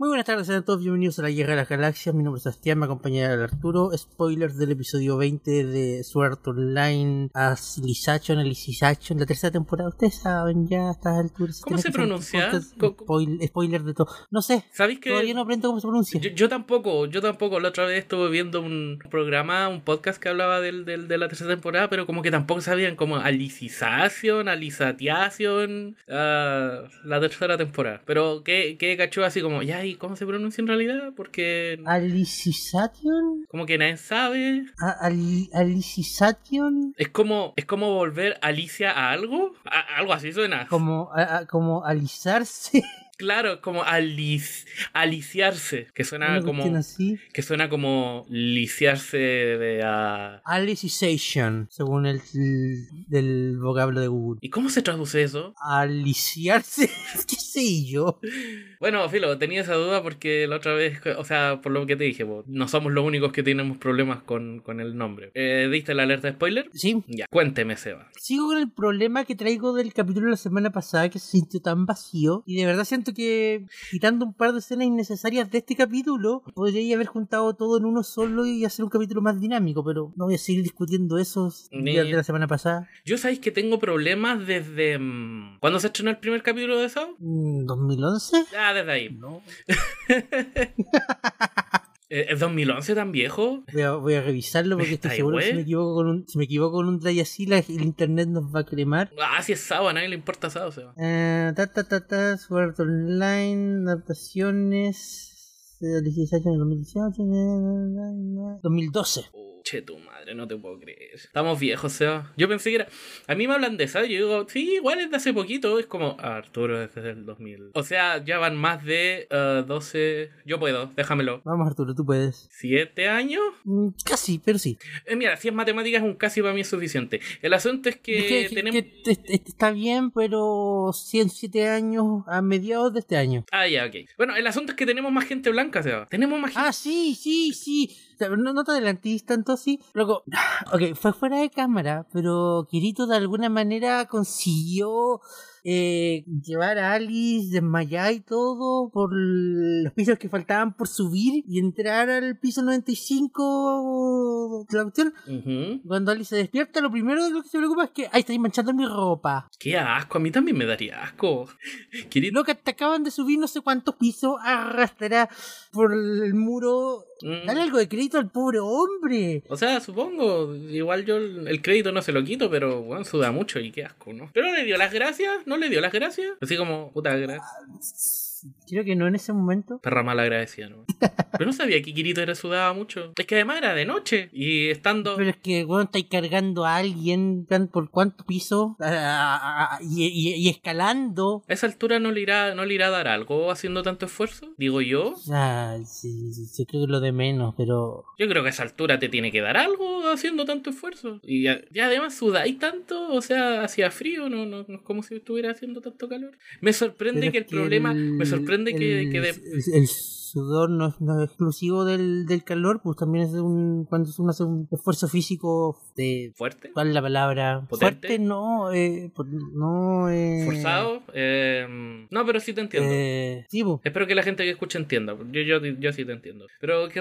Muy buenas tardes, sean todos bienvenidos a la Guerra de las Galaxias. Mi nombre es Sebastián, me acompaña el Arturo. Spoilers del episodio 20 de Sword Online a Lisachon, en la tercera temporada. Ustedes saben ya a estas alturas. ¿Cómo se pronuncia? Spoil, spoiler de todo. No sé. ¿Sabéis que Todavía no aprendo cómo se pronuncia. Yo, tampoco, yo tampoco. La otra vez estuve viendo un programa, un podcast que hablaba del, del, de la tercera temporada, pero como que tampoco sabían como Alicización, Alisatiación, uh, la tercera temporada. Pero que, que cachó así como, ya cómo se pronuncia en realidad? Porque. ¿Alicisation? Como que nadie sabe. ¿Alicisation? Es como, es como volver Alicia a algo. algo así suena. Como, como alisarse. Claro, como alic aliciarse, que suena como así? que suena como liciarse de a alicization, según el del vocablo de Google. ¿Y cómo se traduce eso? Aliciarse, qué sé yo. Bueno, Filo, tenía esa duda porque la otra vez, o sea, por lo que te dije, no somos los únicos que tenemos problemas con, con el nombre. Eh, ¿Diste la alerta de spoiler? Sí. Ya, cuénteme, Seba. Sigo con el problema que traigo del capítulo de la semana pasada que se sintió tan vacío y de verdad siento que quitando un par de escenas innecesarias de este capítulo, podría haber juntado todo en uno solo y hacer un capítulo más dinámico, pero no voy a seguir discutiendo eso de la semana pasada. Yo sabéis que tengo problemas desde... Mm, ¿Cuándo se estrenó el primer capítulo de eso? ¿2011? Ah, desde ahí. No. Eh, ¿Es 2011 tan viejo? Voy a, revisarlo porque estoy seguro que si me equivoco con un, si me equivoco con un así, el internet nos va a cremar. Ah, si es sábado, a nadie le importa sábado, se Eh, ta, ta, ta, ta, Sword Online, adaptaciones, 2018, 2012 che, tu madre, no te puedo creer. Estamos viejos, o sea. Yo pensé que era. A mí me hablan de esa, yo digo, sí, igual es de hace poquito. Es como, Arturo, desde el 2000. O sea, ya van más de 12. Uh, yo puedo, déjamelo. Vamos, Arturo, tú puedes. ¿Siete años? Mm, casi, pero sí. Eh, mira, si es matemáticas, un casi para mí es suficiente. El asunto es que, tenemos. está bien, pero 107 años a mediados de este año. Ah, ya, ok. Bueno, el asunto es que tenemos más gente blanca, Tenemos gente. Ah, sí, sí, sí. No, no te adelantís tanto así. Luego, ok, fue fuera de cámara, pero Kirito de alguna manera consiguió eh, llevar a Alice desmayada y todo por los pisos que faltaban por subir y entrar al piso 95 de la cuestión. Cuando Alice se despierta, lo primero de lo que se preocupa es que, ay, estáis manchando mi ropa. Qué asco, a mí también me daría asco. Lo que te acaban de subir no sé cuántos pisos, arrastrará por el muro. Mm. Dale algo de crédito al pobre hombre. O sea, supongo, igual yo el crédito no se lo quito, pero bueno, suda mucho y qué asco, ¿no? Pero le dio las gracias, ¿no le dio las gracias? Así como, puta gracias. Creo que no en ese momento. Perra mal agradecida, ¿no? Pero no sabía que Kirito era sudaba mucho. Es que además era de noche y estando. Pero es que, bueno, estáis cargando a alguien por cuánto piso y, escalando. A esa altura no le, irá, no le irá a dar algo haciendo tanto esfuerzo, digo yo. Ah, sí, sí, creo que lo de menos, pero. Yo creo que a esa altura te tiene que dar algo haciendo tanto esfuerzo. Y, ya, además sudáis tanto, o sea, hacía frío, no, no, es como si estuviera haciendo tanto calor. Me sorprende que el problema sorprende que, el, sudor no es, no es exclusivo del, del, calor, pues también es un cuando uno hace un esfuerzo físico de fuerte. ¿Cuál es la palabra? Fuerte, no, eh, no eh... forzado. Eh, no, pero sí te entiendo. Eh, sí, Espero que la gente que escuche entienda. Yo, yo, yo sí te entiendo. Pero que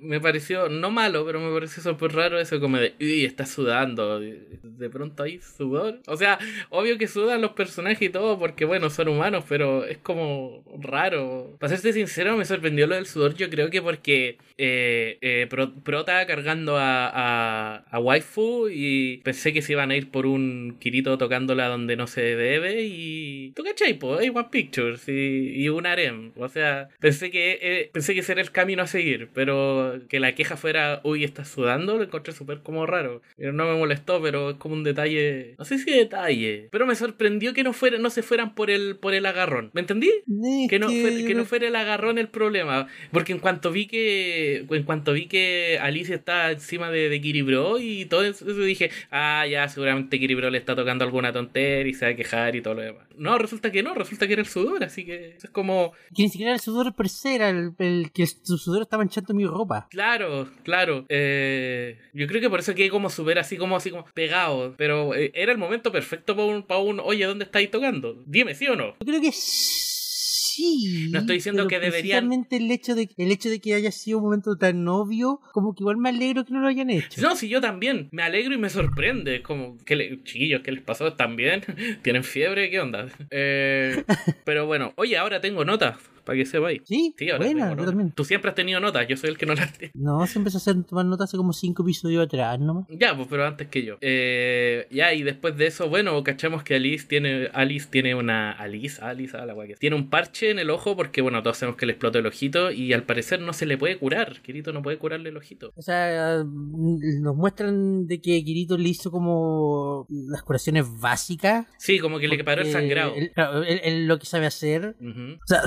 me pareció no malo, pero me pareció súper raro eso como de, uy, está sudando. De pronto hay sudor. O sea, obvio que sudan los personajes y todo porque bueno son humanos, pero es como raro. Para serte sincero me sorprendió lo del sudor, yo creo que porque eh, eh, Prota cargando a, a, Waifu y pensé que se iban a ir por un Kirito tocándola donde no se debe y... ¿Tú cachai? Po? Hay One Pictures y, y un harem. O sea, pensé que, eh, pensé que ese era el camino a seguir, pero que la queja fuera, uy, estás sudando, lo encontré súper como raro. No me molestó, pero es como un detalle... No sé si detalle, pero me sorprendió que no, fuera, no se fueran por el, por el agarrón. ¿Me entendí? Que no, que no fuera el agarrón el problema. Porque en cuanto vi que. En cuanto vi que Alicia está encima de, de Kiribro y todo eso, dije, ah, ya, seguramente Kiribro le está tocando alguna tontería y se va a quejar y todo lo demás. No, resulta que no, resulta que era el sudor, así que es como. Que ni siquiera era el sudor per se, era el, que su sudor estaba manchando mi ropa. Claro, claro. Eh, yo creo que por eso quedé como súper así como así como pegado. Pero eh, era el momento perfecto para un, para un, oye, ¿dónde estáis tocando? Dime, ¿sí o no? Yo creo que Sí. No estoy diciendo que deberían- el hecho de el hecho de que haya sido un momento tan obvio, como que igual me alegro que no lo hayan hecho. No, si yo también. Me alegro y me sorprende. Como, ¿qué le, chiquillos, ¿qué les pasó? ¿Están bien? ¿Tienen fiebre? ¿Qué onda? Eh, pero bueno, oye, ahora tengo notas. Para que sepáis. Sí, Sí, ahora buena, tengo yo también. Tú siempre has tenido notas, yo soy el que no las tiene. No, se empezó a hacer tomar notas hace como cinco episodios atrás, nomás. Ya, pues, pero antes que yo. Eh, ya, y después de eso, bueno, cachamos que Alice tiene. Alice tiene una. Alice, Alice, a la guay que- Tiene un parche en el ojo porque, bueno, todos sabemos que le explotó el ojito y al parecer no se le puede curar. Kirito no puede curarle el ojito. O sea, mm, nos muestran de que Kirito le hizo como las curaciones básicas. Sí, como que le paró el sangrado. él- él- él lo que sabe hacer. O sea,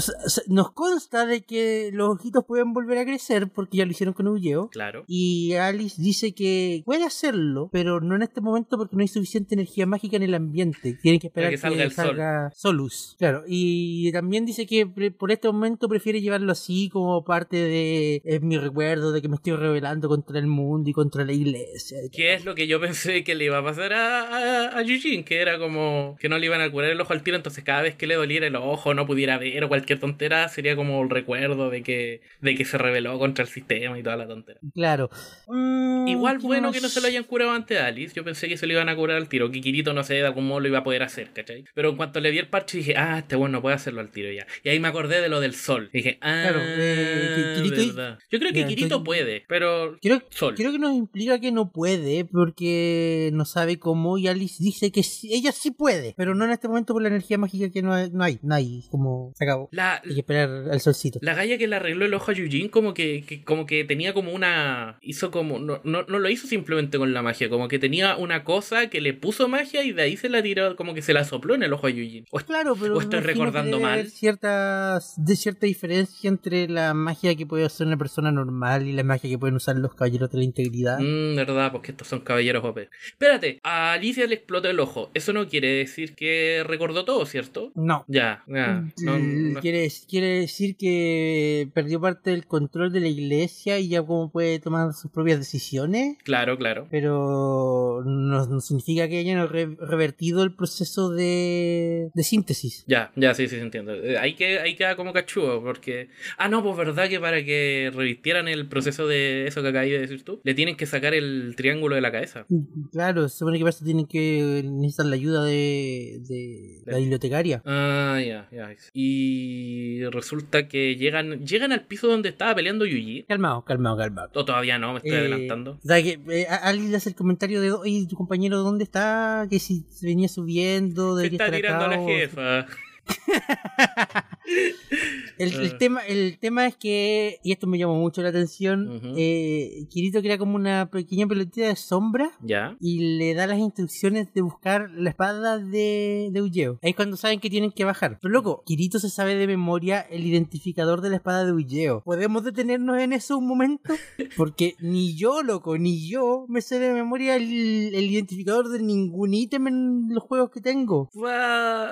nos consta de que los ojitos pueden volver a crecer porque ya lo hicieron con Eugeo. Claro. Y Alice dice que puede hacerlo, pero no en este momento porque no hay suficiente energía mágica en el ambiente. Tienen que esperar que que, salga el sol. salga Solus. Claro, y también dice que por este momento prefiere llevarlo así como parte de es mi recuerdo de que me estoy rebelando contra el mundo y contra la iglesia. ¿Qué es lo que yo pensé que le iba a pasar a, a, a Yujin? Que era como que no le iban a curar el ojo al tiro, entonces cada vez que le doliera el ojo, no pudiera ver o cualquier tontera, sería como el recuerdo de que, de que se rebeló contra el sistema y toda la tontera. Claro. Mm, Igual ¿qué bueno más? que no se lo hayan curado antes a Alice. Yo pensé que se lo iban a curar al tiro. Que Kirito, no sé, de algún modo lo iba a poder hacer, ¿cachai? Pero en cuanto le vi el parche dije, ah, este bueno puede hacerlo al tiro ya. Y ahí me acordé de lo del sol. Dije, ah, Claro, eh, Kirito- verdad. Yo creo que Ya, Kirito entonces- puede, pero Creo, sol. creo que nos implica que no puede porque no sabe cómo y Alice dice que sí- ella sí puede, pero no en este momento por la energía mágica que no hay, no hay, no hay, como se acabó. La, esperar al solcito. La galla que le arregló el ojo a Yujin como que, que- como que tenía como una... Hizo como... No, no, no lo hizo simplemente con la magia, como que tenía una cosa que le puso magia y de ahí se la tiró, como que se la sopló en el ojo a Yujin. O- Claro, pero ¿O estoy recordando que debe mal? haber Ciertas, de cierta diferencia entre la magia que puede hacer una persona normal y la magia que pueden usar los caballeros de la integridad. Mm, verdad, porque estos son caballeros OP. Espérate, a Alicia le explotó el ojo. Eso no quiere decir que recordó todo, ¿cierto? No. Ya, ya. No, Mm, no- Quiere, quiere decir que perdió parte del control de la iglesia y ya como puede tomar sus propias decisiones. Claro, claro. pero no, no significa que hayan re- revertido el proceso de, de síntesis. Ya, ya, sí, sí, sí, entiendo. Eh, Ahí, que, ahí queda como cachudo, porque... Ah, no, pues verdad que para que revistieran el proceso de eso que acabas de decir tú, le tienen que sacar el triángulo de la cabeza. Claro, se supone que para eso tienen que necesitar la ayuda de, de la bibliotecaria. Ah, ya, ya. Y resulta que llegan llegan al piso donde estaba peleando Yuji. Calmado, calmado, calmado. O todavía no, me estoy Eh, adelantando. sea, que, eh, a- alguien le hace el comentario de, oye, tu compañero, ¿dónde está? Que si se venía subiendo, Se debería está estar tirando a acá, la o- jefa. El, el Ah. tema, el tema es que, y esto me llamó mucho la atención, eh, Kirito crea como una pequeña pelotita de sombra y le da las instrucciones de buscar la espada de, de Ugeo. Ahí es cuando saben que tienen que bajar. Pero loco, Kirito se sabe de memoria el identificador de la espada de Ugeo. ¿Podemos detenernos en eso un momento? Porque ni yo, loco, ni yo me sé de memoria el, el identificador de ningún ítem en los juegos que tengo.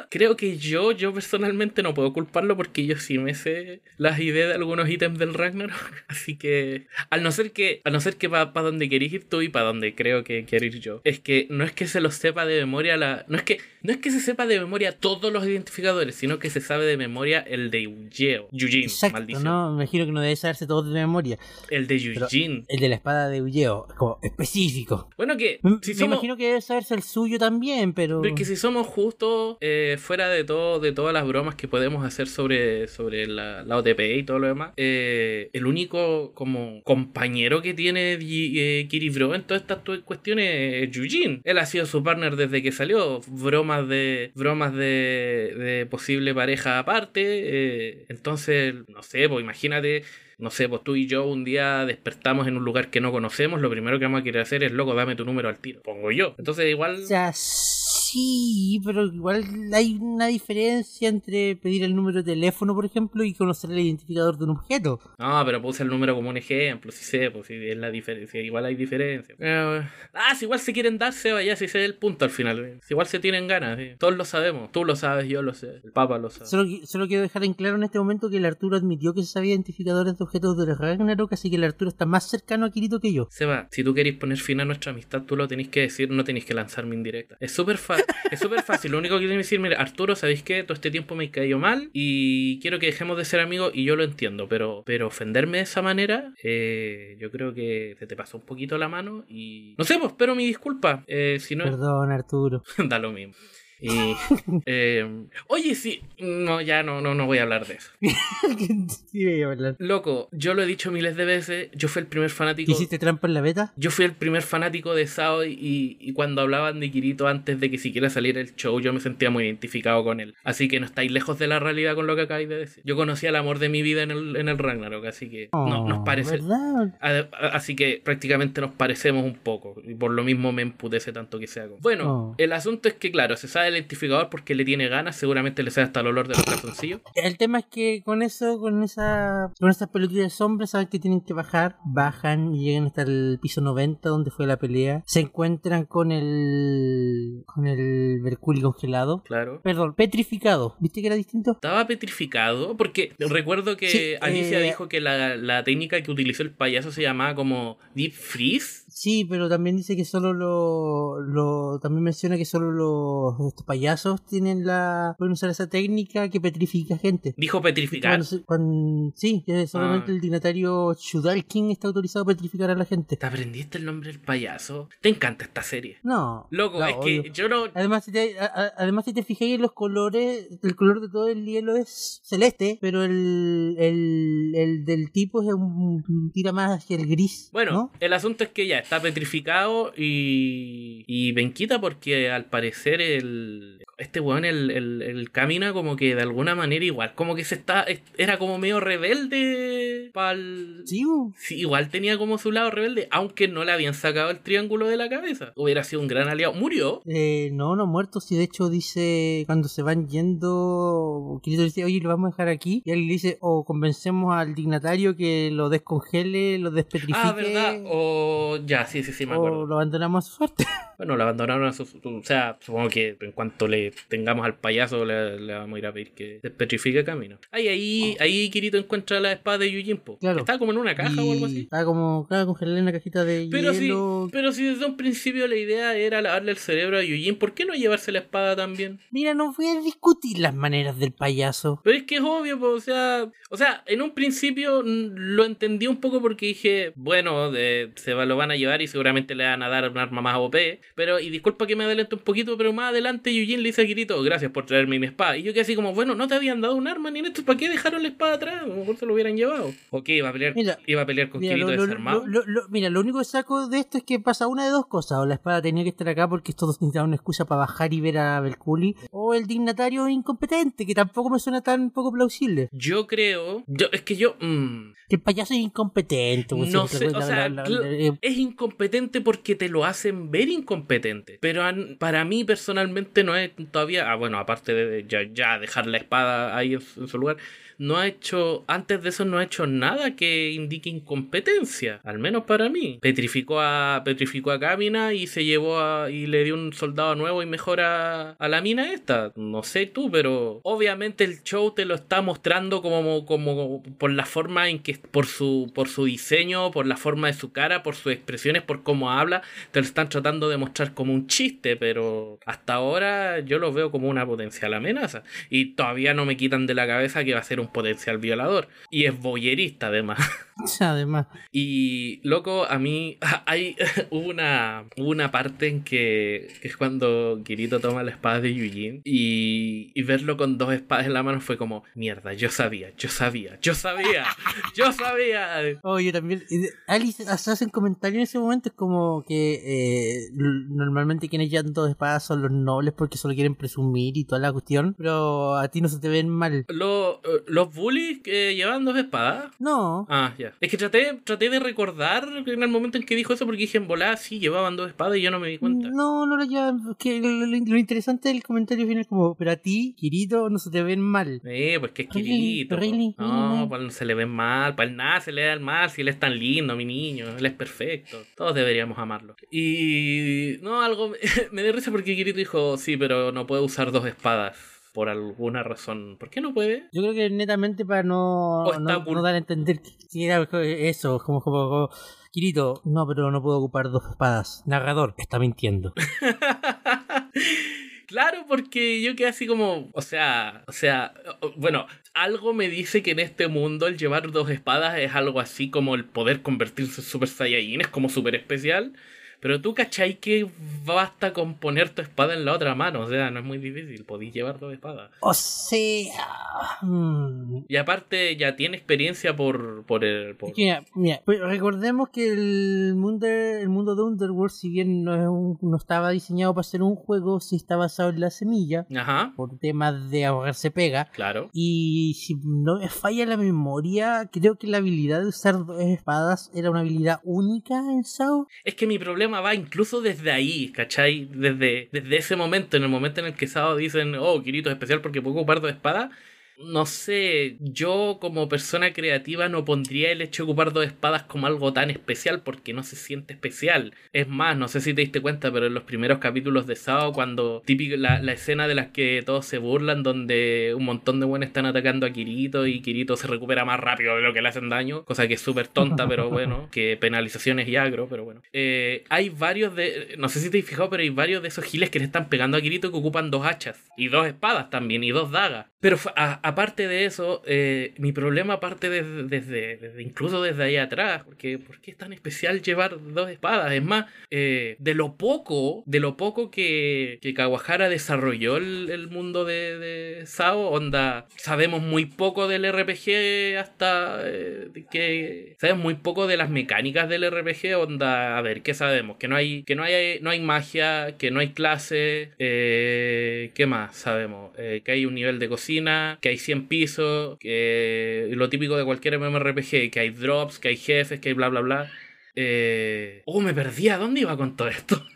Creo que yo, yo personalmente no puedo culparlo porque yo sí me sé las ideas de algunos ítems del Ragnarok. Así que, al no ser que, al no ser que para donde querés ir tú y para donde creo que quiero ir yo, es que no es que se lo sepa de memoria la. No es que, no es que se sepa de memoria todos los identificadores, sino que se sabe de memoria el de Yujeo. Yujin, Exacto, maldición. ¿no? Me imagino que no debe saberse todo de memoria. El de Yujin. El de la espada de Ugeo, como específico. Bueno, que Me, si me somos. imagino que debe saberse el suyo también, pero... Porque si somos justos, eh, fuera de todo, de todas las bromas que podemos hacer sobre, sobre la, OTP y todo lo demás, eh, el único como compañero que tiene eh, Kiribro en todas estas cuestiones es Yujin. Él ha sido su partner desde que salió. Bromas de. bromas de, posible pareja aparte. eh, entonces, no sé, pues imagínate. No sé, pues tú y yo un día despertamos en un lugar que no conocemos, lo primero que vamos a querer hacer es, loco, dame tu número al tiro. Pongo yo. Entonces igual... Sea, sí, pero igual hay una diferencia entre pedir el número de teléfono, por ejemplo, y conocer el identificador de un objeto. No, pero puse el número como un ejemplo, si sé, pues si es la diferencia, igual hay diferencia. Eh, ah, si igual se quieren darse, vaya, si es el punto al final. eh. Si igual se tienen ganas, sí. todos lo sabemos, tú lo sabes, yo lo sé, el Papa lo sabe. Solo quiero dejar en claro en este momento que el Arturo admitió que se sabía identificadores de objetos de Ragnarok, así que el Arturo está más cercano a Kirito que yo. Seba, si tú querés poner fin a nuestra amistad, tú lo tenés que decir, no tenés que lanzarme indirecta. Es súper fácil. Es súper fácil. Lo único que tiene que decir, mira, Arturo, ¿sabéis qué? Todo este tiempo me he caído mal y quiero que dejemos de ser amigos y yo lo entiendo, pero, pero ofenderme de esa manera, eh, yo creo que te, te pasó un poquito la mano y... No sé, pues, pero mi disculpa. Eh, si no... Perdón, Arturo. da lo mismo. Y, eh, oye, sí, no, ya no, no, no voy a hablar de eso. sí, voy a hablar. Loco, yo lo he dicho miles de veces, yo fui el primer fanático. ¿Hiciste trampa en la beta? Yo fui el primer fanático de Sao y, y cuando hablaban de Kirito antes de que siquiera saliera el show, yo me sentía muy identificado con él. Así que no estáis lejos de la realidad con lo que acabáis de decir. Yo conocí al amor de mi vida en el, en el Ragnarok, así que no, Oh, nos parece. Así que prácticamente nos parecemos un poco. Y por lo mismo me emputece tanto que sea como. Bueno, Oh. el asunto es que, claro, se sabe el identificador porque le tiene ganas. Seguramente le sabe hasta el olor de los calzoncillos. El tema es que con eso, con esa con esas pelotitas de sombra, saben que tienen que bajar, bajan y llegan hasta el piso 90 donde fue la pelea. Se encuentran con el con el Mercury congelado. Claro. Perdón, petrificado. ¿Viste que era distinto? Estaba petrificado porque recuerdo que Sí, Alicia eh, dijo que la, la técnica que utilizó el payaso se llamaba como Deep Freeze. Sí, pero también dice que solo lo, lo también menciona que solo los estos payasos tienen la pueden usar esa técnica que petrifica gente. Dijo petrificar. Cuando se- cuando- sí, que solamente Ah. el dignatario Shudalkin está autorizado a petrificar a la gente. ¿Te aprendiste el nombre del payaso? Te encanta esta serie. No. Loco, no, es obvio. que yo no. Además si, te, a- además, si te fijáis en los colores, el color de todo el hielo es celeste, pero el, el, el del tipo es un, tira más hacia el gris. Bueno, ¿no? el asunto es que ya está petrificado y. Y Benquita, porque al parecer el. Este weón, el, el, el camina como que de alguna manera igual, como que se está. Era como medio rebelde. Pa'l. Sí. Sí, igual tenía como su lado rebelde, aunque no le habían sacado el triángulo de la cabeza. Hubiera sido un gran aliado. Murió. Eh, no, no muerto. Si de hecho dice cuando se van yendo, Kirito dice, oye, lo vamos a dejar aquí. Y él dice, o convencemos al dignatario que lo descongele, lo despetrifique. Ah, ¿verdad? O. Ya, sí, sí, sí, me o acuerdo. lo abandonamos a su suerte. Bueno, lo abandonaron a su. O sea, supongo que en cuanto le tengamos al payaso, le, le vamos a ir a pedir que despetrifique camino. Ahí, ahí, ahí Kirito encuentra la espada de Yujimpo. Claro. Está como en una caja o algo así. Estaba como, claro, congelada en una cajita de Pero hielo. pero si desde un principio la idea era lavarle el cerebro a Yujin, ¿por qué no llevarse la espada también? Mira, no voy a discutir las maneras del payaso. Pero es que es obvio, pues, o sea, o sea, en un principio lo entendí un poco porque dije, bueno, de- se va- lo van a llevar y seguramente le van a dar un arma más OP, pero, y disculpa que me adelante un poquito, pero más adelante Yujin le dice a Kirito, gracias por traerme mi espada, y yo quedé así como, bueno, no te habían dado un arma ni en esto, ¿para qué dejaron la espada atrás? A lo mejor se lo hubieran llevado. ¿O qué? ¿Iba a pelear, Mira, iba a pelear con Mira, Kirito lo, desarmado? lo- lo- mira, lo único que saco de esto es que pasa una de dos cosas. O la espada tenía que estar acá porque todos necesitaban una excusa para bajar y ver a Belculi. O el dignatario incompetente, que tampoco me suena tan poco plausible. Yo creo, yo, es que yo... mm, Que el payaso es incompetente. pues, No sé, o sea, la- la- es incompetente porque te lo hacen ver incompetente. Pero para mí personalmente no es todavía, ah, bueno, aparte de ya, dejar la espada ahí en su lugar, no ha hecho, antes de eso no ha hecho nada que indique incompetencia, al menos para mí. Petrificó a, petrificó a y se llevó a, y le dio un soldado nuevo y mejor a, a la mina esta. No sé tú, pero obviamente el show te lo está mostrando como, como por la forma en que, por su, por su diseño, por la forma de su cara, por sus expresiones, por cómo habla, te lo están tratando de mostrar como un chiste, pero hasta ahora yo lo veo como una potencial amenaza. Y todavía no me quitan de la cabeza que va a ser un potencial violador. Y es boyerista además. además. Y loco, a mí hay hubo una, una parte en que, que es cuando Kirito toma la espada de Yujin y, y verlo con dos espadas en la mano fue como, mierda, yo sabía, yo sabía, yo sabía, yo sabía. Oh, yo también. Alice hace un comentario en ese momento. Es como que eh, normalmente quienes llevan dos espadas son los nobles porque solo quieren presumir y toda la cuestión. Pero a ti no se te ven mal. Lo- los bullies que llevan dos espadas. No. Ah, ya. Es que traté, traté de recordar en el momento en que dijo eso porque dije en volada sí llevaban dos espadas y yo no me di cuenta. No, no lo llevan. es Que lo, lo- lo interesante del comentario final es como, pero a ti, Kirito, no se te ven mal. Eh, pues que es Really, Kirito. po. really, no, really. pues no se le ve mal, para él nada se le da el mal, si él es tan lindo, mi niño, él es perfecto. Todos deberíamos amarlo. Y no, algo me, me dio risa porque Kirito dijo, sí, pero no puedo usar dos espadas. Por alguna razón. ¿Por qué no puede? Yo creo que netamente para no, no, dar a entender que era eso, como, como, como, Kirito, no, pero no puedo ocupar dos espadas. Narrador, está mintiendo. Claro, porque yo quedé así como, o sea, o sea, bueno, algo me dice que en este mundo el llevar dos espadas es algo así como el poder convertirse en Super Saiyajin, es como súper especial. Pero tú cachai que basta con poner tu espada en la otra mano. O sea, no es muy difícil. Podéis llevar dos espadas. O sea. mm, Y aparte ya tiene experiencia por, por el... por- mira, mira, pues recordemos que el mundo, el mundo de Underworld, si bien no, es un- no estaba diseñado para ser un juego, sí está basado en la semilla, Ajá, por temas de ahorrarse pega. claro. Y si no me falla la memoria, creo que la habilidad de usar dos espadas era una habilidad única en SAO. Es que mi problema va incluso desde ahí, ¿cachai? Desde, desde ese momento, en el momento en el que Sao dicen, oh, Kirito es especial porque puedo ocupar dos espadas. No sé, yo como persona creativa no pondría el hecho de ocupar dos espadas como algo tan especial porque no se siente especial. Es más, no sé si te diste cuenta, pero en los primeros capítulos de Sao, cuando típico la, la escena de las que todos se burlan, donde un montón de buenos están atacando a Kirito y Kirito se recupera más rápido de lo que le hacen daño, cosa que es súper tonta, pero bueno, que penalizaciones y agro, pero bueno. Eh, hay varios de, no sé si te has fijado, pero hay varios de esos giles que le están pegando a Kirito que ocupan dos hachas y dos espadas también y dos dagas. Pero a- aparte de eso, eh, mi problema aparte desde, incluso desde ahí atrás, porque ¿por qué es tan especial llevar dos espadas? Es más, eh, de lo poco, de lo poco que, que Kawahara desarrolló el, mundo de, de Sao, onda, sabemos muy poco del RPG hasta eh, que sabemos muy poco de las mecánicas del RPG, onda, a ver, ¿qué sabemos? Que no hay, que no hay, no hay magia, que no hay clase, ¿qué más sabemos? Que hay un nivel de cocina, que hay 100 pisos, que lo típico de cualquier MMORPG, que hay drops, que hay jefes, que hay bla bla bla. Eh... Oh, me perdí, ¿a dónde iba con todo esto?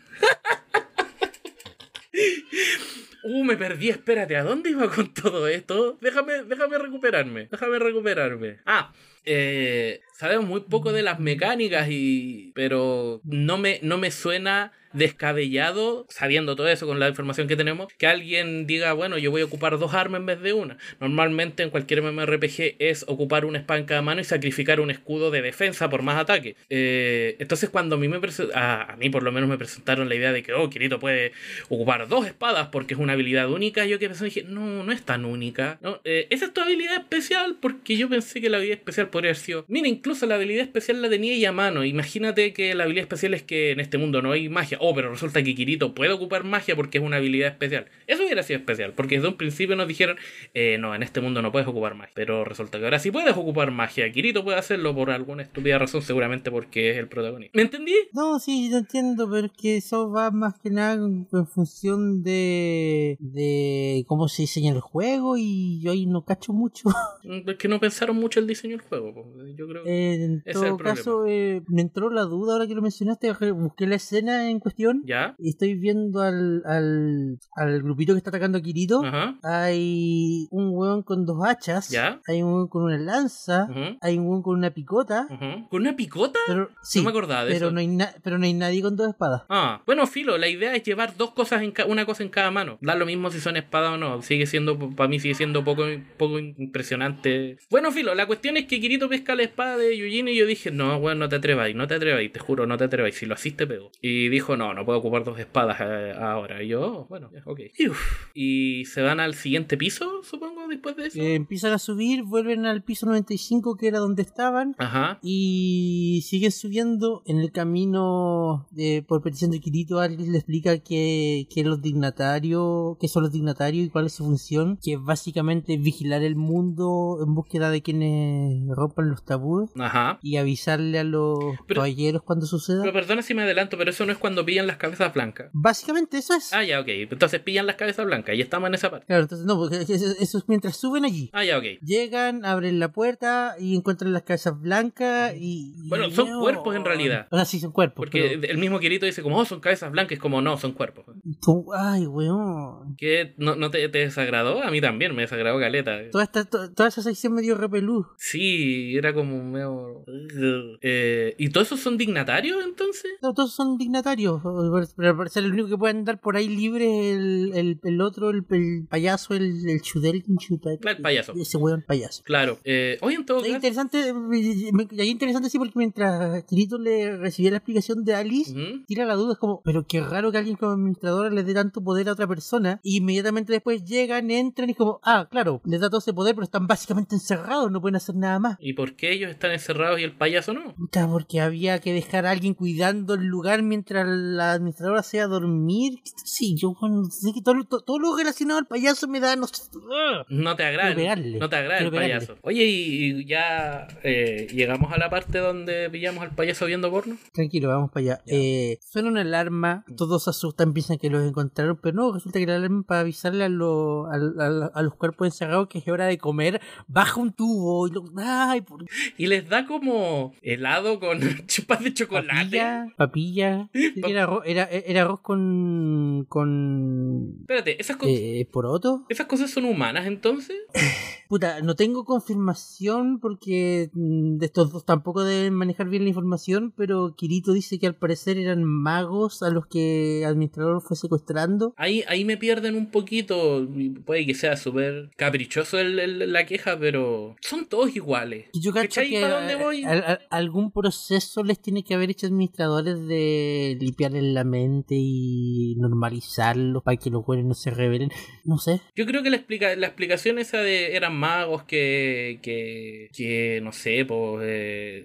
Uh, me perdí, espérate, ¿a dónde iba con todo esto? Déjame, déjame recuperarme, déjame recuperarme. Ah, eh, sabemos muy poco de las mecánicas y... Pero no me, no me suena descabellado, sabiendo todo eso con la información que tenemos, que alguien diga, bueno, yo voy a ocupar dos armas en vez de una. Normalmente en cualquier MMORPG es ocupar una espada en cada mano y sacrificar un escudo de defensa por más ataque. Eh, entonces cuando a mí me a, mí por lo menos me presentaron la idea de que, oh, Kirito puede ocupar dos espadas porque es una habilidad única, yo que pensé, dije, no, no es tan única. Eh, esa es tu habilidad especial porque yo pensé que la habilidad especial podría haber sido... Mira, incluso la habilidad especial la tenía ella a mano. Imagínate que la habilidad especial es que en este mundo no hay magia. Oh, pero resulta que Kirito puede ocupar magia porque es una habilidad especial. Eso hubiera sido especial, porque desde un principio nos dijeron, eh, no, en este mundo no puedes ocupar magia. Pero resulta que ahora sí puedes ocupar magia. Kirito puede hacerlo por alguna estúpida razón, seguramente porque es el protagonista. ¿Me entendí? No, sí, yo entiendo, pero es que eso va más que nada en función de, de cómo se diseña el juego y yo ahí no cacho mucho. Mm, Es que no pensaron mucho el diseño del juego. Yo creo que... en Ese es todo el caso, eh, me entró la duda ahora que lo mencionaste, busqué la escena en cuestión ¿Ya? y estoy viendo al, al, al grupito que está atacando a Kirito. Ajá. Hay un weón con dos hachas, ¿Ya? hay un weón con una lanza, hay un weón con una picota. ¿Con una picota? pero sí, no me acordaba de pero eso. no hay na- pero no hay nadie con dos espadas. Ah, bueno, Filo, la idea es llevar dos cosas en una cosa en cada mano. Da lo mismo si son espadas o no. Sigue siendo, para mí sigue siendo poco, poco impresionante. Bueno, Filo, la cuestión es que Kirito pesca la espada de Yujin y yo dije, no, bueno, no te atrevas, no te atrevas, te juro, no te atrevas. Si lo así te pego. Y dijo, no, no puedo ocupar dos espadas eh, ahora. Y yo, bueno, ya, ok. Y, uf, y se van al siguiente piso, supongo, después de eso. Eh, empiezan a subir, vuelven al piso 95 que era donde estaban Ajá. y siguen subiendo en el camino eh, por petición de Kirito Aries le explica que, que los dignatarios que son los dignatarios y cuál es su función que es básicamente vigilar el mundo en búsqueda de quienes rompan los tabúes Ajá. y avisarle a los Pero- caballeros cuando suceda Pero perdona si me adelanto, pero eso no es cuando pillan las cabezas blancas. básicamente eso es Ah, ya, ok. Entonces pillan las cabezas blancas y estamos en esa parte. claro entonces no porque eso, eso es mientras suben allí Ah, ya, ok. Llegan, abren la puerta y encuentran las cabezas blancas y... y- Bueno, son no. cuerpos en realidad. Sea, sí, son cuerpos. Porque pero- el mismo Kirito dice como, oh, son cabezas blancas, como no, son cuerpos. Ay, weón. ¿Qué? ¿No, no te, te desagradó? A mí también me desagradó Caleta. Toda, esta, to- toda esa sección me dio repelú. Sí, era como medio... Eh, ¿Y todos esos son dignatarios entonces? No, todos son dignatarios, pero al parecer el único que puede andar por ahí libre es el, el, el otro, el, el payaso, el, el chudel, el payaso. Ese weón payaso. Claro. Eh, oye, en todo Es caso... interesante, me- y ahí interesante sí porque mientras Kirito le recibía la explicación de Alice, tira la duda, es como, pero qué raro que alguien como administradora le dé tanto poder a otra persona, y inmediatamente después llegan, entran y es como, ah, claro, les da todo ese poder, pero están básicamente encerrados, no pueden hacer nada más. ¿Y por qué ellos están encerrados y el payaso no? Porque había que dejar a alguien cuidando el lugar mientras la administradora se iba a dormir. Sí, yo bueno, sé que todo, todo, todo lo relacionado al payaso me da, no. No te agrada. No te agrada el payaso. Oye, y, ya eh, llegamos a la parte donde pillamos al payaso viendo porno. Tranquilo, vamos para allá. Eh, suena una alarma, todos se asustan, piensan que los encontraron, pero no, resulta que la alarma es para avisarle a, lo- a, a- a los cuerpos encerrados que es hora de comer, baja un tubo y lo, ay, por Y les da como helado con chupas de chocolate. papilla, papilla, era, arroz, era, era arroz con con Espérate, ¿esas, cosas eh, poroto. ¿esas cosas son humanas entonces? Puta, no tengo confirmación porque mm, de estos dos tampoco deben manejar bien la información, pero Kirito dice que al parecer eran magos a los que el administrador fue secuestrando. Ahí, ahí me pierden un poquito. Puede que sea súper caprichoso el- el- la queja, pero son todos iguales. Y Yo cacho ¿Cachai que a- a- a- algún proceso les tiene que haber hecho administradores de limpiarles la mente y normalizarlos para que los buenos no se rebelen. No sé. Yo creo que la, explica, la explicación esa de eran magos que, que, que no sé, pues, eh,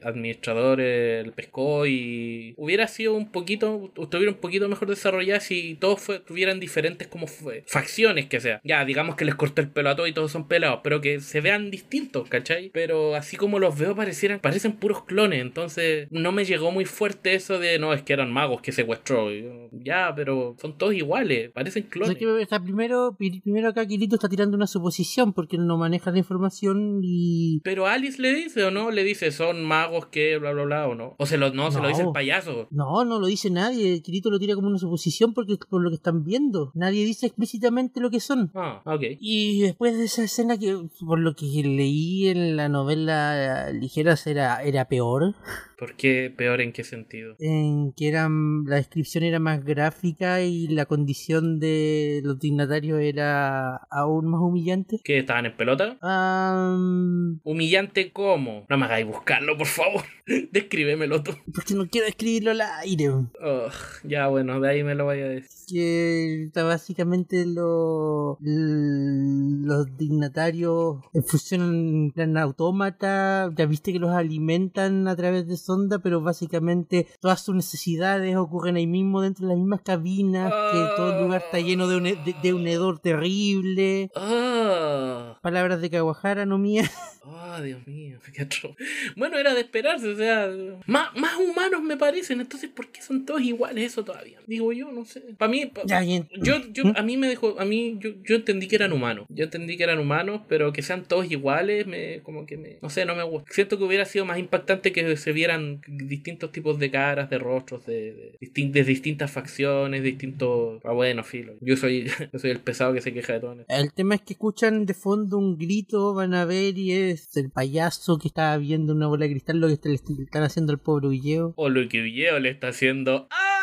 el pescó y hubiera sido un poquito, estuviera un poquito mejor desarrollada si todos fue- tuvieran diferentes como facciones que sea. Ya, digamos que les cortó el pelo a todos y todos son pelados, pero que se vean distintos, ¿cachai? Pero así como los veo parecieran, parecen puros clones, entonces no me llegó muy fuerte eso de no, es que eran magos que secuestró. Yo, ya, pero son todos iguales, parecen O clones. sea, que, o sea, primero, pi- primero acá Kirito está tirando una suposición porque no maneja la información y Pero Alice le dice o no, le dice son magos que bla bla bla o no. O se lo no, se lo dice el No. payaso. No, no lo dice nadie. Kirito lo tira como una suposición porque por lo que están viendo. Nadie dice explícitamente lo que son. Ah, ok. Y después de esa escena que, por lo que leí en la novela Ligeras, era, era peor. ¿Por qué peor en qué sentido? En que eran, la descripción era más gráfica y la condición de los dignatarios era aún más humillante. ¿Que estaban en pelota? Am, Humillante cómo? No me hagáis buscarlo, por favor. Descríbemelo tú. porque no quiero escribirlo al aire. Ugh, ya bueno, de ahí me lo vaya a decir. que básicamente lo, los dignatarios funcionan en autómata, ya viste que los alimentan a través de sonda, pero básicamente todas sus necesidades ocurren ahí mismo dentro de las mismas cabinas, que todo el lugar está lleno de un, de, un hedor terrible. Ah, Palabras de Kawahara, no mía. oh, Dios mío, qué atroz. Bueno, era de esperarse, o sea, más, más humanos me parecen, entonces ¿por qué son todos iguales eso todavía? Digo yo, no sé. Para mí, pa- Ya, bien. Yo, yo, a mí me dejó, a mí, yo, yo entendí que eran humanos. Yo entendí que eran humanos, pero que sean todos iguales, me, como que me, no sé, no me gusta. Siento que hubiera sido más impactante que se vieran distintos tipos de caras, de rostros, de, de, distin- de distintas facciones, distintos, ah, bueno, filo. Yo soy, yo soy el pesado que se queja de todo. El tema es que escuchan de fondo un grito, van a ver y es el payaso que está viendo una bola de cristal lo que le están haciendo al pobre Villeo. O lo que Villeo le está haciendo. ¡Ah!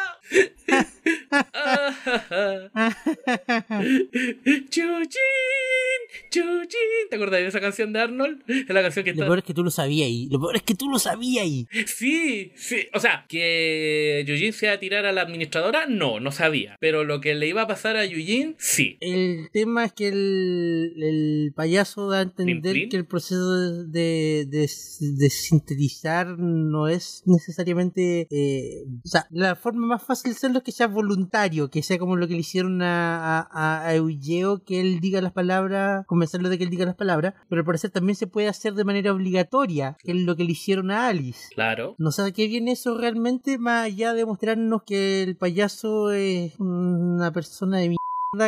¡Chuchín! ¡Chuchín! ¿Te acordás de esa canción de Arnold? Es la canción que Lo está. peor es que tú lo sabías ahí. Lo peor es que tú lo sabías ahí. Sí, sí. O sea, que Yujin se iba a tirar a la administradora, no, no sabía. Pero lo que le iba a pasar a Yujin, sí. El tema es que el, el payaso da a entender que el proceso de, de, de sintetizar no es necesariamente... eh, o sea, la forma más fácil de hacerlo es que sea voluntario, que sea como lo que le hicieron a, a, a Eugeo, que él diga las palabras, convencerlo de que él diga las palabras, pero al parecer también se puede hacer de manera obligatoria, que es lo que le hicieron a Alice. Claro. No sé a qué viene eso realmente, más allá de mostrarnos que el payaso es una persona de mierda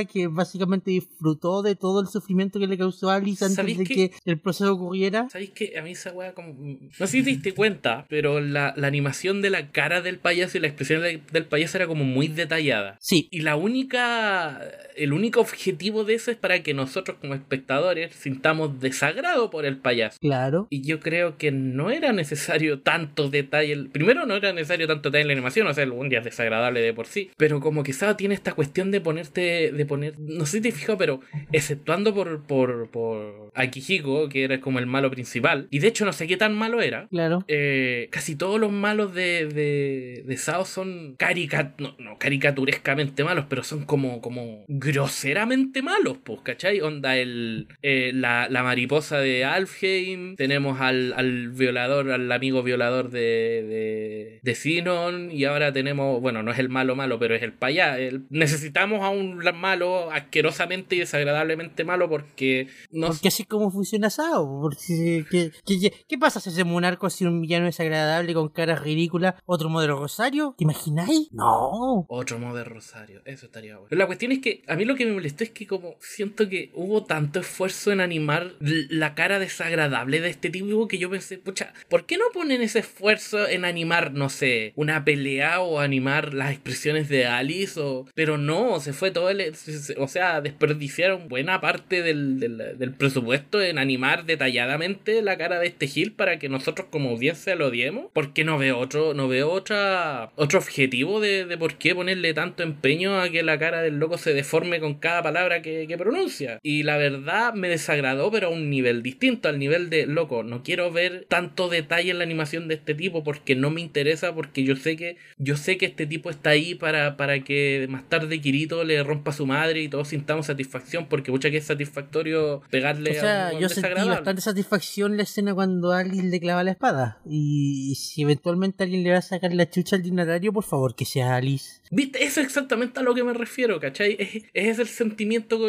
que básicamente disfrutó de todo el sufrimiento que le causó a Alice antes de que el proceso ocurriera. ¿Sabéis que a mí esa weá como... No sé si te diste cuenta, pero la, la animación de la cara del payaso y la expresión del payaso era como muy detallada. Sí. Y la única... El único objetivo de eso es para que nosotros como espectadores sintamos desagrado por el payaso. Claro. Y yo creo que no era necesario tanto detalle. Primero no era necesario tanto detalle en la animación, o sea, un día es desagradable de por sí. Pero como que Sao tiene esta cuestión de ponerte, de poner, no sé si te fijo, pero exceptuando por, por, por Akihiko, que era como el malo principal, y de hecho no sé qué tan malo era. Claro. Eh, casi todos los malos de, de, de Sao son caricat no, no, caricaturescamente malos, pero son como, como groseramente malos, pues, ¿cachai? Onda el, eh, la, la, mariposa de Alfheim, tenemos al, al violador, al amigo violador de, de, de Sinon, y ahora tenemos, bueno, no es el malo malo, pero es el payá. necesitamos a un malo asquerosamente y desagradablemente malo porque... No porque así como funciona Sao. Porque, ¿qué, qué, qué pasa si ese monarco es un villano desagradable con caras ridículas? ¿Otro modelo Rosario? ¿Te imagináis? No. Otro modelo Rosario, eso estaría bueno. la cuestión es que a mí lo que me molestó es que como siento que hubo tanto esfuerzo en animar la cara desagradable de este tipo que yo pensé, pucha, ¿por qué no ponen ese esfuerzo en animar, no sé, una pelea o animar las expresiones de Alice? O... Pero no, se fue todo el... O sea, desperdiciaron buena parte del, del, presupuesto en animar detalladamente la cara de este Gil para que nosotros como audiencia lo odiemos. Porque no veo otro, no veo otra, otro objetivo de, de por qué ponerle tanto empeño a que la cara del loco se deforme con cada palabra que, pronuncia. Y la verdad me desagradó, pero a un nivel distinto, al nivel de loco, no quiero ver tanto detalle en la animación de este tipo porque no me interesa, porque yo sé que, yo sé que este tipo está ahí para, para que más tarde Kirito le rompa su madre y todos sintamos satisfacción, porque mucha que es satisfactorio pegarle o sea, yo sentí bastante satisfacción la escena cuando alguien le clava la espada. Y si eventualmente alguien le va a sacar la chucha al dinatario, por favor, que sea Alice. ¿Viste? Eso es exactamente a lo que me refiero, ¿cachai? Es, es el sentimiento,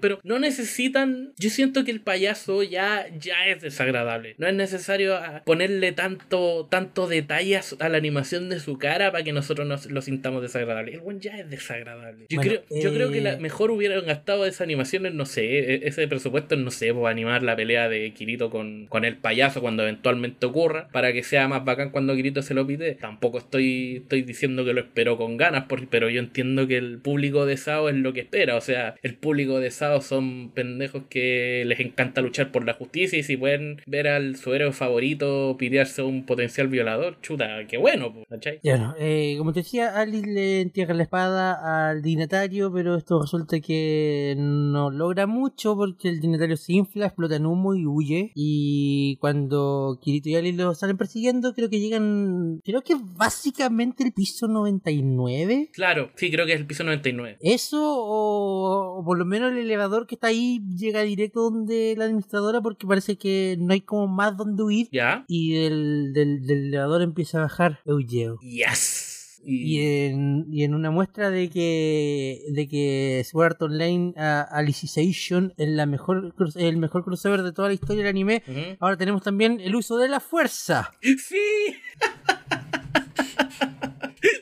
pero no necesitan... Yo siento que el payaso ya, ya es desagradable. No es necesario ah, ponerle tanto, tanto detalle a la animación de su cara para que nosotros nos, lo sintamos desagradable. El buen ya es desagradable. Yo, creo, yo creo que la, mejor hubieran gastado esa animación en, no sé, e, ese presupuesto en, no sé, pues, animar la pelea de Kirito con, con el payaso cuando eventualmente ocurra, para que sea más bacán cuando Kirito se lo pide. Tampoco estoy, estoy diciendo que lo espero con ganas, pero yo entiendo que el público de Sao es lo que espera. O sea, el público de Sao son pendejos que les encanta luchar por la justicia y si pueden ver al su héroe favorito pidearse un potencial violador, chuta, qué bueno, ¿cachai? Eh, como te decía, Ali le entierra la espada al dignatario, pero esto resulta que no logra mucho porque el dignatario se infla, explota en humo y huye. Y cuando Kirito y Ali lo salen persiguiendo, creo que llegan, creo que básicamente el piso 99. Claro, sí, creo que es el piso 99. Eso, o, por lo menos el elevador que está ahí llega directo donde la administradora porque parece que no hay como más donde huir. Ya. Y del, del, del elevador empieza a bajar Eugeo. Yes. Y, en, y en una muestra de que de que Sword Online uh, Alicization es la mejor el mejor crossover de toda la historia del anime, ahora tenemos también el uso de la fuerza. Sí.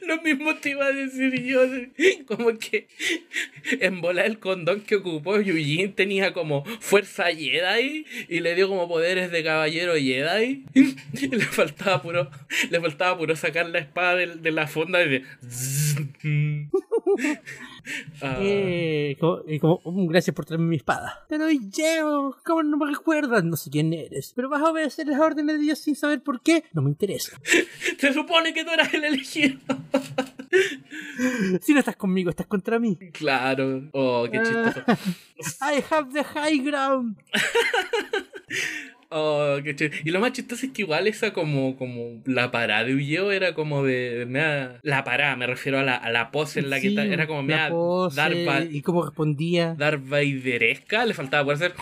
Lo mismo te iba a decir yo. Como que en bola el condón que ocupó Yujin tenía como fuerza Jedi y le dio como poderes de caballero Jedi. Y le faltaba puro, le faltaba puro sacar la espada de, la fonda y de. Ah. Eh, como, mm, gracias por traerme mi espada. Pero llevo, ¿cómo no me recuerdas? No sé quién eres. Pero vas a obedecer las órdenes de Dios sin saber por qué. No me interesa. Se supone que tú eras el elegido. si no estás conmigo, estás contra mí. Claro. Oh, qué chistoso. I have the high ground. Oh, qué chido. Y lo más chistoso es que igual esa como, como la parada de Ulleo era como de, la parada, me refiero a la, a la pose en la que era como me y cómo respondía. Dar Vaideresca, le faltaba por hacer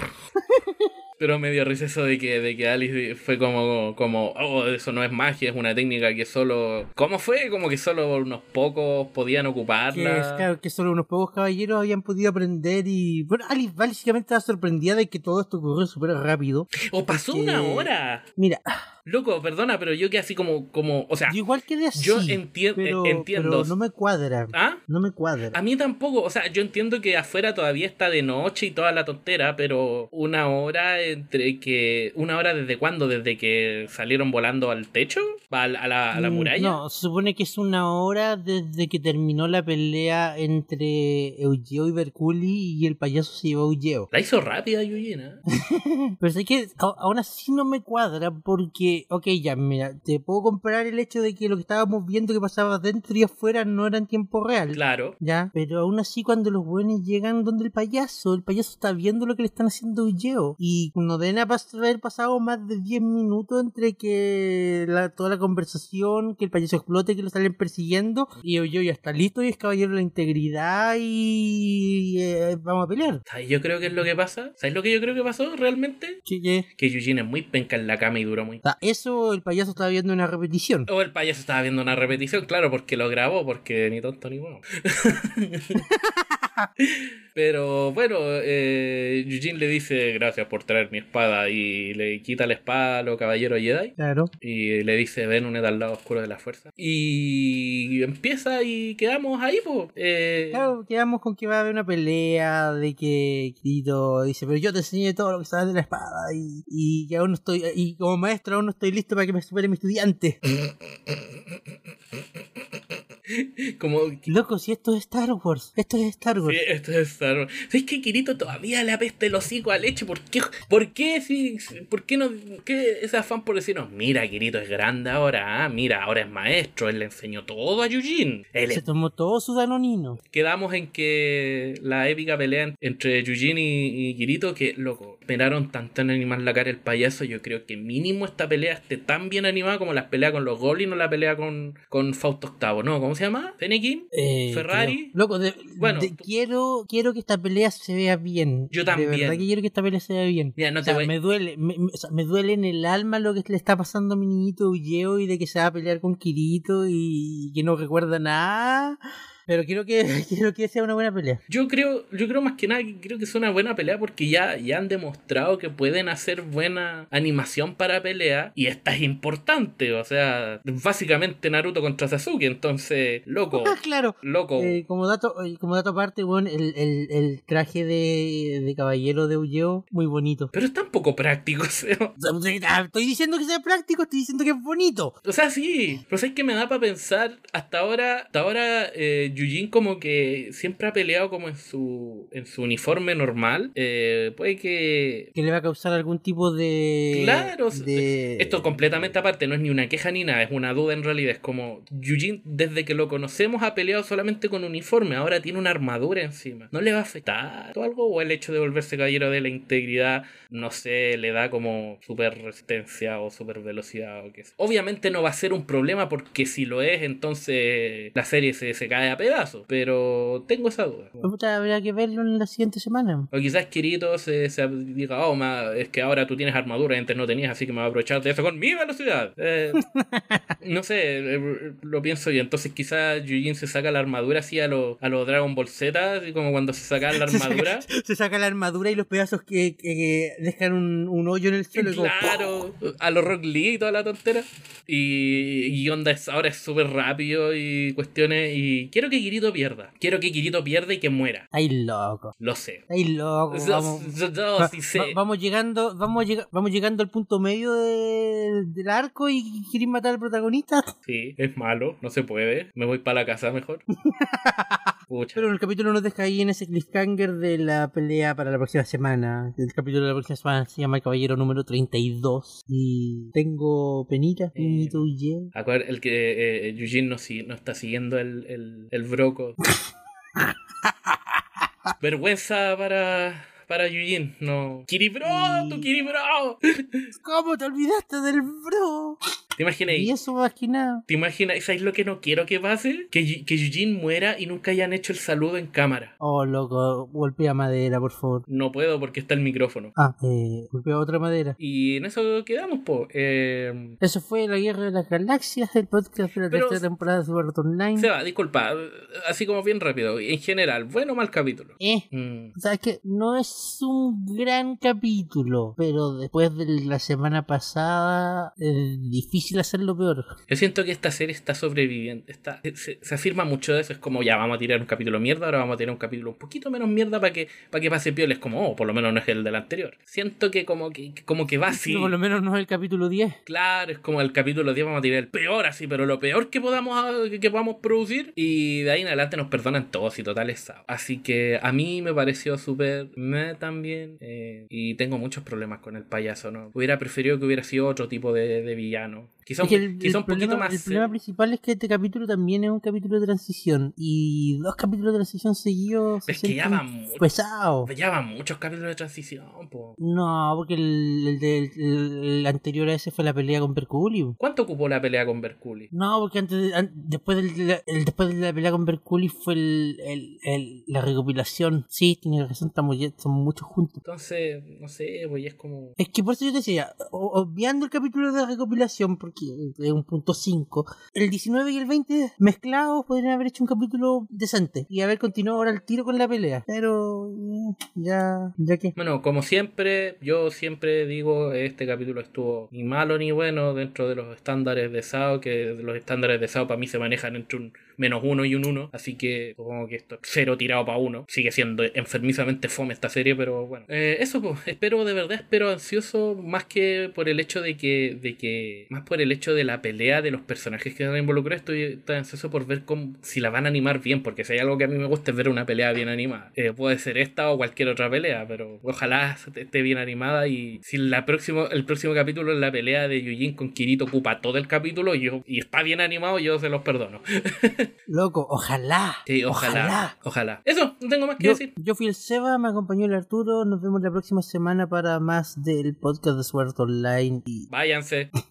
Pero me dio risa eso de que, de que Alice fue como, como, oh, eso no es magia, es una técnica que solo... ¿Cómo fue? Como que solo unos pocos podían ocuparla. Que, claro, que solo unos pocos caballeros habían podido aprender y... Bueno, Alice básicamente estaba sorprendida de que todo esto ocurrió súper rápido. ¡O pasó una hora! Mira, Loco, perdona, pero yo que así como, como, o sea, Yo igual quedé así. yo enti- pero, entiendo. pero no me cuadra. ¿Ah? No me cuadra. A mí tampoco, o sea, yo entiendo que afuera todavía está de noche y toda la tontera, pero una hora entre que. ¿Una hora desde cuándo? ¿Desde que salieron volando al techo? ¿A la, a la, a la Mm, muralla? No, se supone que es una hora desde que terminó la pelea entre Eugeo y Berculi y el payaso se llevó a Eugeo. La hizo rápida, Yuyina. Pero es que aún así no me cuadra porque, ok, ya, mira, te puedo comprar el hecho de que lo que estábamos viendo que pasaba dentro y afuera no era en tiempo real. Claro. Ya, pero aún así cuando los buenos llegan donde el payaso, el payaso está viendo lo que le están haciendo a Eugeo. Y no deben haber pasado más de 10 minutos entre que la, toda la conversación, que el payaso explote, que lo salen persiguiendo, y Eugeo ya está listo y es caballero de la integridad y eh, vamos a pelear. ¿Sabes yo creo que es lo que pasa? ¿Sabes lo que yo creo que pasó realmente? Que- Que Eugene es muy penca en la cama y duró muy. o sea, eso el payaso estaba viendo una repetición. O el payaso estaba viendo una repetición, claro, porque lo grabó, porque ni tonto ni bueno. Pero bueno, eh, Eugene le dice gracias por traer mi espada y le quita la espada a los caballeros Jedi. Claro. Y le dice ven uned al lado oscuro de la fuerza. Y empieza y quedamos ahí, pues. Claro, quedamos con que va a haber una pelea de que Kirito dice, pero yo te enseñé todo lo que sabes de la espada y, y que aún no estoy, y como maestro aún no estoy listo para que me supere mi estudiante. Como Loco, si esto es Star Wars, esto es Star Wars. Sí, esto es Star Wars. ¿Sabes que Kirito todavía le apesta el hocico a leche? ¿Por qué? ¿Por qué, si, por qué no? ¿Qué ese afán por decirnos, mira, Kirito es grande ahora, ah, mira, ahora es maestro, él le enseñó todo a Yujin. Él Se es- tomó todo su danonino. Quedamos en que la épica pelea en- entre Yujin y, y Kirito, que, loco, esperaron tanto en animar la cara el payaso, yo creo que mínimo esta pelea esté tan bien animada como las peleas con los Goblins o la pelea con, con Fausto Octavo, ¿no? ¿Cómo se llama? ¿Fennekin? Eh, Ferrari. creo. Loco, de- Bueno, de- quiero, quiero que esta pelea se vea bien. Yo también. De verdad que quiero que esta pelea se vea bien. Mira, no O te sea, voy- me duele, me, me- o sea, me duele en el alma lo que le está pasando a mi niñito Ulleo y de que se va a pelear con Kirito y que no recuerda nada. Pero quiero que, quiero que sea una buena pelea. Yo creo, yo creo más que nada que creo que es una buena pelea porque ya, ya han demostrado que pueden hacer buena animación para pelea y esta es importante, o sea, básicamente Naruto contra Sasuke, entonces, loco, Ah, claro. loco. Eh, como dato eh, como dato aparte, bueno, el, el, el traje de, de caballero de Ulleo, muy bonito. Pero es tan poco práctico, o sea, O sea, Estoy diciendo que sea práctico, estoy diciendo que es bonito. o sea, sí, pero sabes que me da para pensar, hasta ahora, hasta ahora eh, Yujin como que siempre ha peleado como en su, en su uniforme normal, eh, puede que Que le va a causar algún tipo de. Claro, de... Esto completamente aparte, no es ni una queja ni nada, es una duda en realidad. Es como Yujin, desde que lo conocemos, ha peleado solamente con uniforme, ahora tiene una armadura encima. ¿No le va a afectar o algo? ¿O el hecho de volverse caballero de la integridad, no sé, le da como super resistencia o super velocidad o qué sé? Obviamente no va a ser un problema porque si lo es, entonces la serie se, se cae a pedazos. Pero tengo esa duda. Puta, habrá que verlo en la siguiente semana. O quizás Kirito se, se diga, oh, ma, es que ahora tú tienes armadura y antes no tenías, así que me voy a aprovechar de eso con mi velocidad. Eh, no sé, eh, lo pienso yo. Entonces quizás Yujin se saca la armadura así a los a los Dragon Ball Z, así como cuando se sacan la Se saca- armadura. Se saca la armadura y los pedazos que, que- que dejan un, un hoyo en el suelo. como Claro, a los Rock Lee y toda la tontera. Y, y onda es, ahora es súper rápido y cuestiones. Y quiero que Kirito pierda. Quiero que Kirito pierda y que muera. Ay, loco. Lo sé. Ay, loco. Yo- Vamos, yo- yo va- sí sé. va- vamos llegando, vamos, llega- vamos llegando al punto medio de- del arco y quieren matar al protagonista. Sí, es malo, no se puede. Me voy para la casa mejor. Pucha. Pero el capítulo nos deja ahí en ese cliffhanger de la pelea para la próxima semana. El capítulo de la próxima semana se llama El Caballero número 32. Y tengo penita, Eh. Acuer- el que eh, Yujin no, si- no está siguiendo el, el, el broco. Vergüenza para, para Yujin. No. Kiribro, tu Kiribro. ¿Cómo te olvidaste del bro? ¿Te imaginas? Y eso nada. ¿Te imaginas? ¿Sabes lo que no quiero que pase? Que, que Eugene muera y nunca hayan hecho el saludo en cámara. Oh, loco, golpea madera, por favor. No puedo porque está el micrófono. Ah, eh, golpea otra madera. Y en eso quedamos, po. Eh, Eso fue La Guerra de las Galaxias, el podcast de la Pero- tercera temporada de Super Art Online. Seba, disculpa, así como bien rápido. En general, ¿bueno o mal capítulo? Eh, Mm, sabes que no es un gran capítulo, pero después de la semana pasada es difícil hacerlo peor. Yo siento que esta serie está sobreviviendo. Está, se, se afirma mucho de eso. Es como ya vamos a tirar un capítulo mierda, ahora vamos a tirar un capítulo un poquito menos mierda para que, para que pase piola. Es como, oh, por lo menos no es el del anterior. Siento que como que, como que va así. Pero por lo menos no es el capítulo 10. Claro, es como el capítulo 10 vamos a tirar el peor así, pero lo peor que podamos que, que podamos producir. Y de ahí en adelante nos perdonan todos y total es Así que a mí me pareció súper me también. eh, y tengo muchos problemas con el payaso, ¿no? Hubiera preferido que hubiera sido otro tipo de, de villano. Quizá un, Es que el, quizá el un poquito más. el problema principal es que este capítulo también es un capítulo de transición. Y dos capítulos de transición seguidos se Es que ya van mucho. pesados. Ya van muchos capítulos de transición, po. No, porque el, el, anterior a ese fue la pelea con Perculium. ¿Cuánto ocupó la pelea con Berculi? No, porque antes de- an- después, del- después de la pelea con Berculi fue la recopilación. Sí, tiene razón, estamos, somos muchos juntos. Entonces, no sé, pues es como. Es que por eso yo te decía, obviando el capítulo de recopilación, porque es un punto 5, el 19 y el 20 mezclados podrían haber hecho un capítulo decente y haber continuado ahora el tiro con la pelea. Pero eh, ya, ya que. Bueno, como siempre, yo siempre digo, este capítulo estuvo ni malo ni bueno dentro de los estándares de SAO, que los estándares de SAO para mí se manejan entre un menos uno y un uno, así que supongo que esto es cero tirado para uno. Sigue siendo enfermizamente fome esta serie, pero bueno. Eh, eso, pues, espero, de verdad, espero ansioso, más que por el hecho de que, de que, más por el hecho de la pelea de los personajes que van a involucrar, estoy tan ansioso por ver cómo, si la van a animar bien, porque si hay algo que a mí me gusta es ver una pelea bien animada. Eh, puede ser esta o cualquier otra pelea, pero ojalá esté bien animada y si la próximo, el próximo capítulo es la pelea de Yujin con Kirito ocupa todo el capítulo y, yo, y está bien animado, yo se los perdono. Loco, ojalá. Sí, ojalá, ojalá. Eso, no tengo más que Yo, decir. yo fui el Seba, me acompañó el Arturo. Nos vemos la próxima semana para más del podcast de Sword Art Online. Y Váyanse.